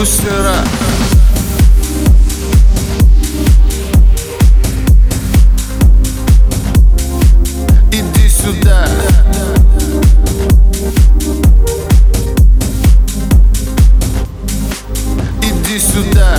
продюсера Иди сюда. Иди сюда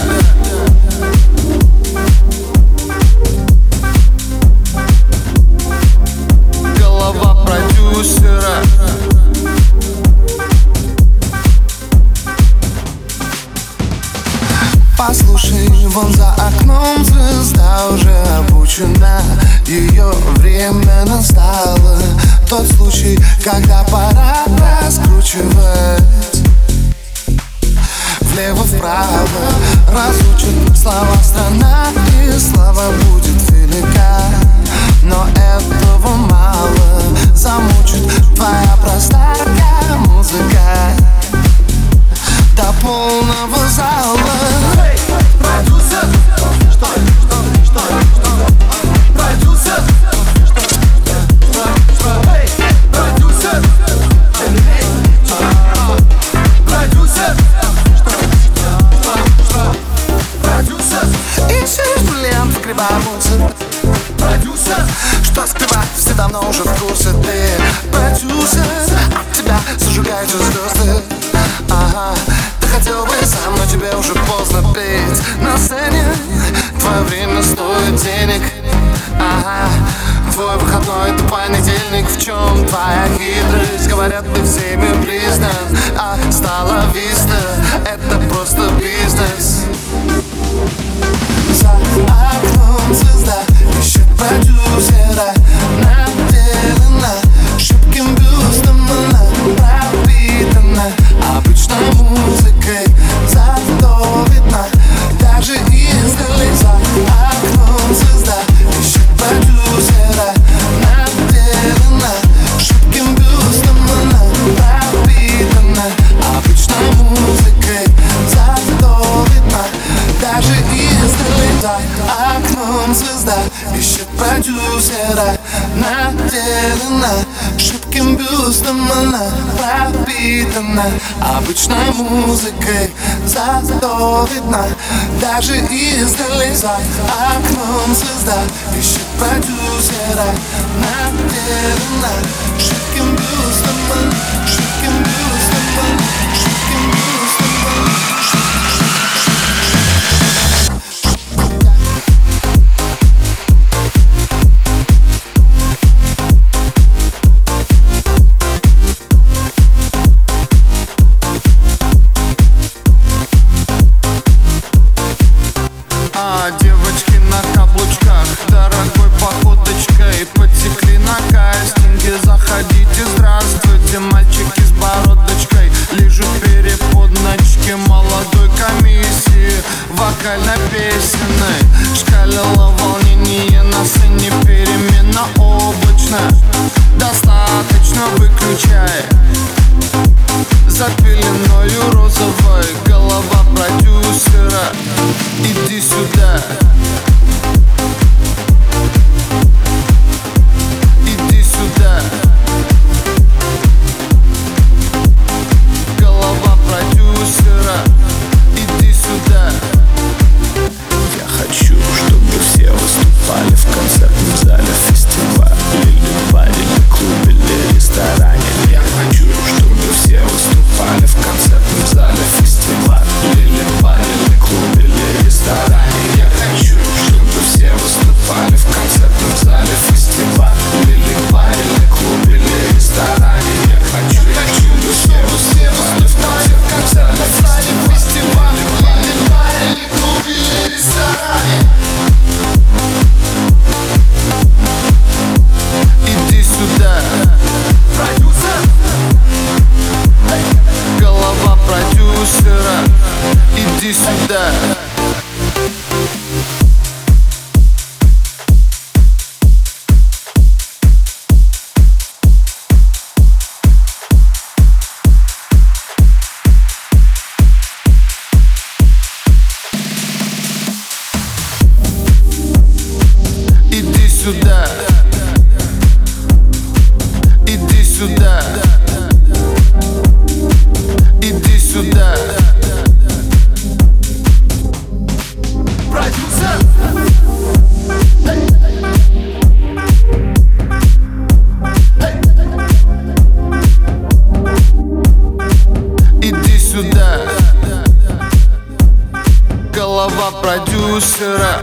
Послушай, вон за окном звезда уже обучена. Ее время настало Тот случай, когда пора раскручивать. Влево-вправо разучат слова страна в грибовозе Что скрывать, все давно уже в курсе. Ты продюсер, от тебя зажигаются звезды. Ага, ты хотел бы сам, но тебе уже поздно петь. На сцене твое время стоит денег. Ага, твой выходной это понедельник. В чем твоя хитрость? Говорят, ты всеми признан А стала виста, это просто бизнес бюстом Она пропитана обычной музыкой Зато видна даже издали За окном звезда ищет продюсера Наделена шибким бюстом шибким бюстом шибким бюстом How сюда, иди сюда, иди сюда. Иди сюда. Голова продюсера